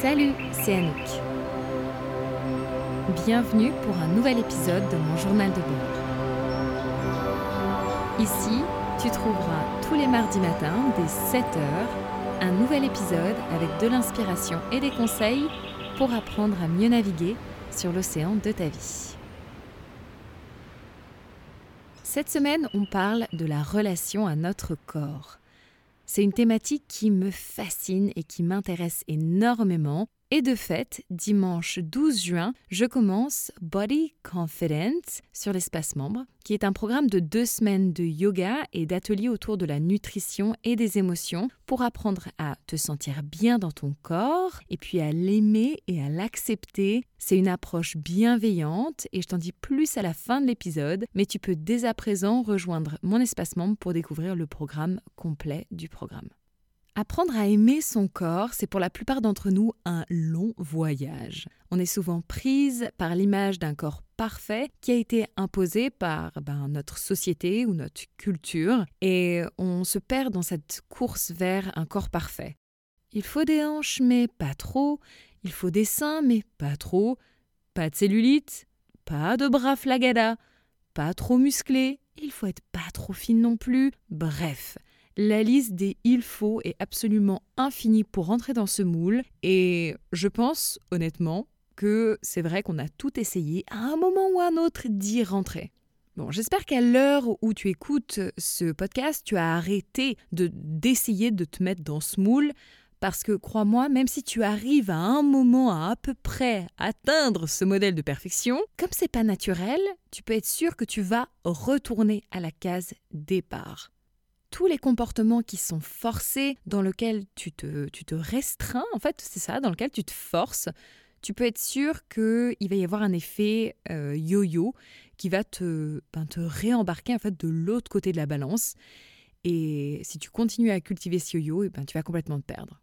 Salut, c'est Anouk. Bienvenue pour un nouvel épisode de mon journal de bord. Ici, tu trouveras tous les mardis matins dès 7h un nouvel épisode avec de l'inspiration et des conseils pour apprendre à mieux naviguer sur l'océan de ta vie. Cette semaine, on parle de la relation à notre corps. C'est une thématique qui me fascine et qui m'intéresse énormément et de fait, dimanche 12 juin, je commence Body Confidence sur l'espace membre, qui est un programme de deux semaines de yoga et d'ateliers autour de la nutrition et des émotions pour apprendre à te sentir bien dans ton corps et puis à l'aimer et à l'accepter. C'est une approche bienveillante et je t'en dis plus à la fin de l'épisode, mais tu peux dès à présent rejoindre mon espace membre pour découvrir le programme complet du programme. Apprendre à aimer son corps, c'est pour la plupart d'entre nous un long voyage. On est souvent prise par l'image d'un corps parfait qui a été imposé par ben, notre société ou notre culture et on se perd dans cette course vers un corps parfait. Il faut des hanches mais pas trop, il faut des seins mais pas trop, pas de cellulite, pas de bras flagada, pas trop musclé, il faut être pas trop fine non plus, bref. La liste des il faut est absolument infinie pour rentrer dans ce moule et je pense honnêtement que c'est vrai qu'on a tout essayé à un moment ou à un autre d'y rentrer. Bon, j'espère qu'à l'heure où tu écoutes ce podcast, tu as arrêté de d'essayer de te mettre dans ce moule parce que crois-moi, même si tu arrives à un moment à à peu près atteindre ce modèle de perfection, comme c'est pas naturel, tu peux être sûr que tu vas retourner à la case départ tous les comportements qui sont forcés, dans lesquels tu te, tu te restreins, en fait, c'est ça, dans lequel tu te forces, tu peux être sûr qu'il va y avoir un effet euh, yo-yo qui va te, ben, te réembarquer en fait de l'autre côté de la balance. Et si tu continues à cultiver ce yo-yo, eh ben, tu vas complètement te perdre.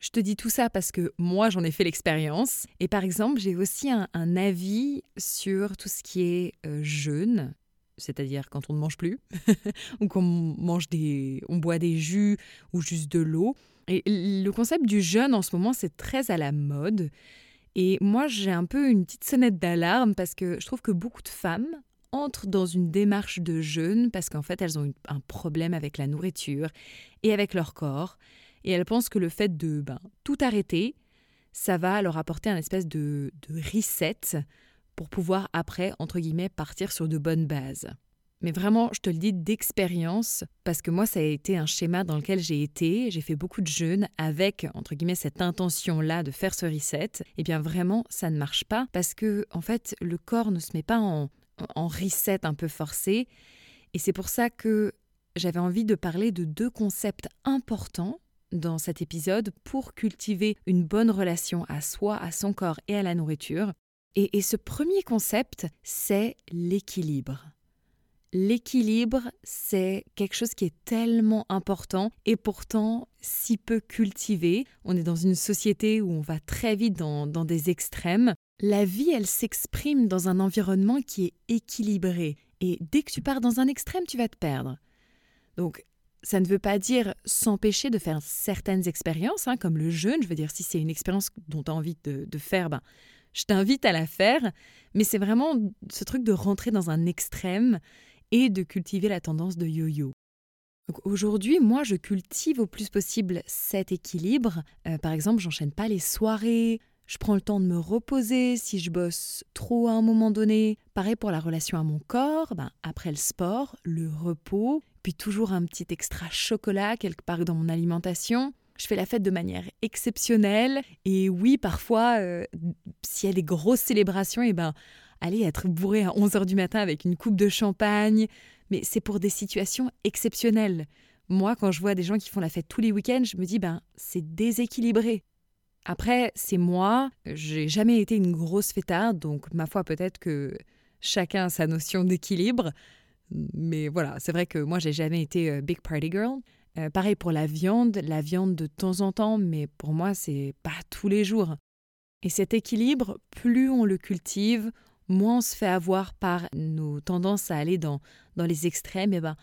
Je te dis tout ça parce que moi, j'en ai fait l'expérience. Et par exemple, j'ai aussi un, avis sur tout ce qui est euh, jeûne c'est-à-dire quand on ne mange plus, ou qu'on mange des, on boit des jus ou juste de l'eau. Et le concept du jeûne en ce moment, c'est très à la mode. Et moi, j'ai un peu une petite sonnette d'alarme parce que je trouve que beaucoup de femmes entrent dans une démarche de jeûne parce qu'en fait, elles ont un problème avec la nourriture et avec leur corps. Et elles pensent que le fait de ben, tout arrêter, ça va leur apporter un espèce de, de reset pour pouvoir après, entre guillemets, partir sur de bonnes bases. Mais vraiment, je te le dis d'expérience, parce que moi, ça a été un schéma dans lequel j'ai été. J'ai fait beaucoup de jeûnes avec, entre guillemets, cette intention-là de faire ce reset. Et eh bien vraiment, ça ne marche pas, parce que, en fait, le corps ne se met pas en, en reset un peu forcé. Et c'est pour ça que j'avais envie de parler de deux concepts importants dans cet épisode pour cultiver une bonne relation à soi, à son corps et à la nourriture. Et, ce premier concept, c'est l'équilibre. L'équilibre, c'est quelque chose qui est tellement important et pourtant si peu cultivé. On est dans une société où on va très vite dans, des extrêmes. La vie, elle s'exprime dans un environnement qui est équilibré. Et dès que tu pars dans un extrême, tu vas te perdre. Donc, ça ne veut pas dire s'empêcher de faire certaines expériences, hein, comme le jeûne. Je veux dire, si c'est une expérience dont tu as envie de, de faire, ben, je t'invite à la faire, mais c'est vraiment ce truc de rentrer dans un extrême et de cultiver la tendance de yo-yo. Aujourd'hui, moi, je cultive au plus possible cet équilibre. Euh, par exemple, j'enchaîne pas les soirées, je prends le temps de me reposer si je bosse trop à un moment donné. Pareil pour la relation à mon corps, ben, après le sport, le repos, puis toujours un petit extra chocolat quelque part dans mon alimentation je fais la fête de manière exceptionnelle. Et oui, parfois, euh, s'il y a des grosses célébrations, et eh ben, aller être bourré à 11h du matin avec une coupe de champagne. Mais c'est pour des situations exceptionnelles. Moi, quand je vois des gens qui font la fête tous les week-ends, je me dis, ben, c'est déséquilibré. Après, c'est moi, j'ai jamais été une grosse fêtarde, donc ma foi, peut-être que chacun a sa notion d'équilibre. Mais voilà, c'est vrai que moi, j'ai jamais été euh, big party girl. Euh, pareil pour la viande, la viande de temps en temps, mais pour moi, c'est pas tous les jours. Et cet équilibre, plus on le cultive, moins on se fait avoir par nos tendances à aller dans, dans les extrêmes, et ben,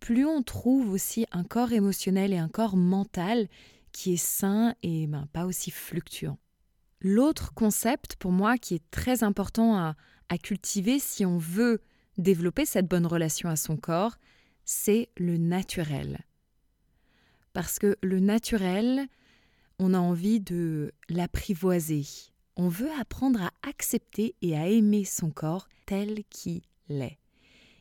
plus on trouve aussi un corps émotionnel et un corps mental qui est sain et ben, pas aussi fluctuant. L'autre concept pour moi qui est très important à, à cultiver si on veut développer cette bonne relation à son corps, c'est le naturel. Parce que le naturel, on a envie de l'apprivoiser. On veut apprendre à accepter et à aimer son corps tel qu'il est.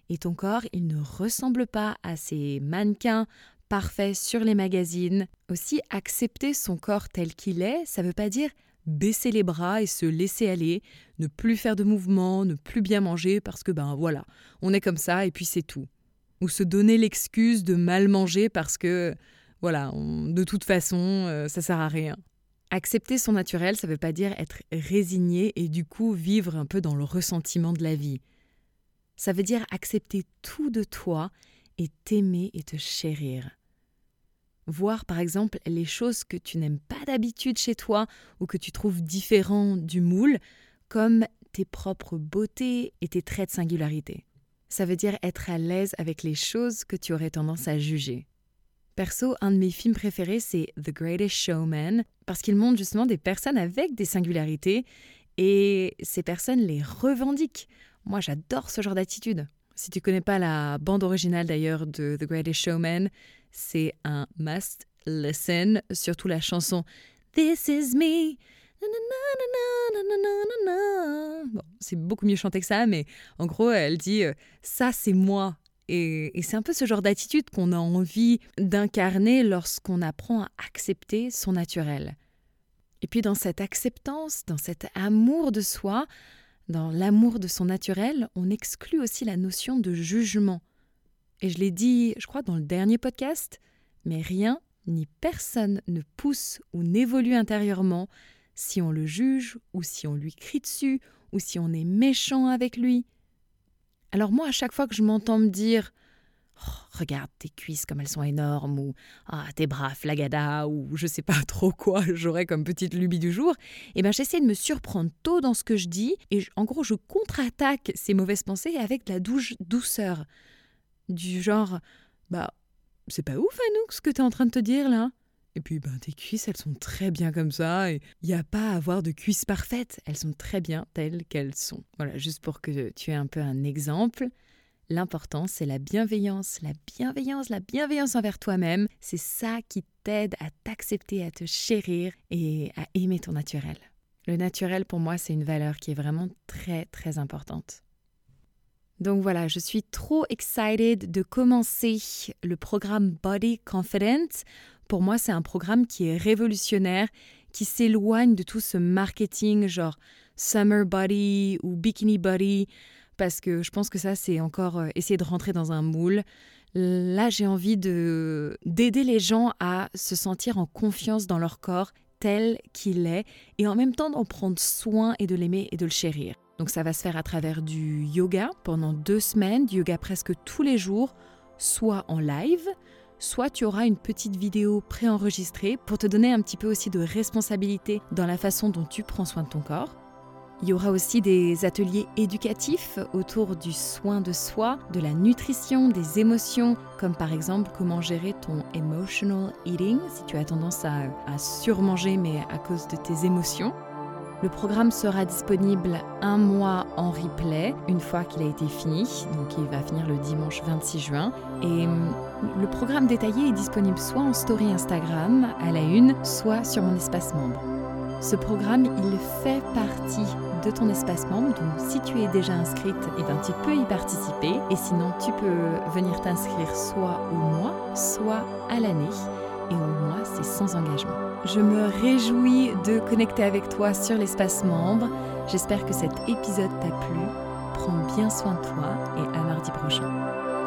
Et ton corps, il ne ressemble pas à ces mannequins parfaits sur les magazines. Aussi, accepter son corps tel qu'il est, ça ne veut pas dire baisser les bras et se laisser aller, ne plus faire de mouvements, ne plus bien manger parce que ben voilà, on est comme ça et puis c'est tout. Ou se donner l'excuse de mal manger parce que voilà, de toute façon, euh, ça sert à rien. Accepter son naturel, ça ne veut pas dire être résigné et du coup vivre un peu dans le ressentiment de la vie. Ça veut dire accepter tout de toi et t'aimer et te chérir. Voir par exemple les choses que tu n'aimes pas d'habitude chez toi ou que tu trouves différents du moule, comme tes propres beautés et tes traits de singularité. Ça veut dire être à l'aise avec les choses que tu aurais tendance à juger. Perso, un de mes films préférés, c'est The Greatest Showman, parce qu'il montre justement des personnes avec des singularités et ces personnes les revendiquent. Moi, j'adore ce genre d'attitude. Si tu connais pas la bande originale d'ailleurs de The Greatest Showman, c'est un must listen, surtout la chanson This is me. Bon, c'est beaucoup mieux chanté que ça, mais en gros, elle dit euh, Ça, c'est moi. Et, c'est un peu ce genre d'attitude qu'on a envie d'incarner lorsqu'on apprend à accepter son naturel. Et puis, dans cette acceptance, dans cet amour de soi, dans l'amour de son naturel, on exclut aussi la notion de jugement. Et je l'ai dit, je crois, dans le dernier podcast, mais rien ni personne ne pousse ou n'évolue intérieurement si on le juge ou si on lui crie dessus ou si on est méchant avec lui. Alors moi, à chaque fois que je m'entends me dire oh, Regarde tes cuisses comme elles sont énormes ou Ah, tes bras flagada ou je sais pas trop quoi j'aurais comme petite lubie du jour, eh ben j'essaie de me surprendre tôt dans ce que je dis et en gros je contre-attaque ces mauvaises pensées avec de la douce douceur. Du genre bah c'est pas ouf Anouk ce que t'es en train de te dire là et puis ben tes cuisses elles sont très bien comme ça il n'y a pas à avoir de cuisses parfaites elles sont très bien telles qu'elles sont voilà juste pour que tu aies un peu un exemple L'important, c'est la bienveillance, la bienveillance, la bienveillance envers toi-même. C'est ça qui t'aide à t'accepter, à te chérir et à aimer ton naturel. Le naturel, pour moi, c'est une valeur qui est vraiment très, très importante. Donc voilà, je suis trop excited de commencer le programme Body Confidence. Pour moi, c'est un programme qui est révolutionnaire, qui s'éloigne de tout ce marketing genre summer body ou bikini body, parce que je pense que ça, c'est encore euh, essayer de rentrer dans un moule. Là, j'ai envie de d'aider les gens à se sentir en confiance dans leur corps tel qu'il est et en même temps d'en prendre soin et de l'aimer et de le chérir. Donc ça va se faire à travers du yoga pendant deux semaines, du yoga presque tous les jours, soit en live, soit tu auras une petite vidéo préenregistrée pour te donner un petit peu aussi de responsabilité dans la façon dont tu prends soin de ton corps. Il y aura aussi des ateliers éducatifs autour du soin de soi, de la nutrition, des émotions, comme par exemple comment gérer ton emotional eating si tu as tendance à, à surmanger mais à cause de tes émotions. Le programme sera disponible un mois en replay une fois qu'il a été fini, donc il va finir le dimanche 26 juin. Et hum, le programme détaillé est disponible soit en story Instagram à la une, soit sur mon espace membre. Ce programme, il fait partie de ton espace membre, donc si tu es déjà inscrite, eh bien, tu peux y participer. Et sinon, tu peux venir t'inscrire soit au mois, soit à l'année. Et au mois, c'est sans engagement. Je me réjouis de connecter avec toi sur l'espace membre. J'espère que cet épisode t'a plu. Prends bien soin de toi et à mardi prochain.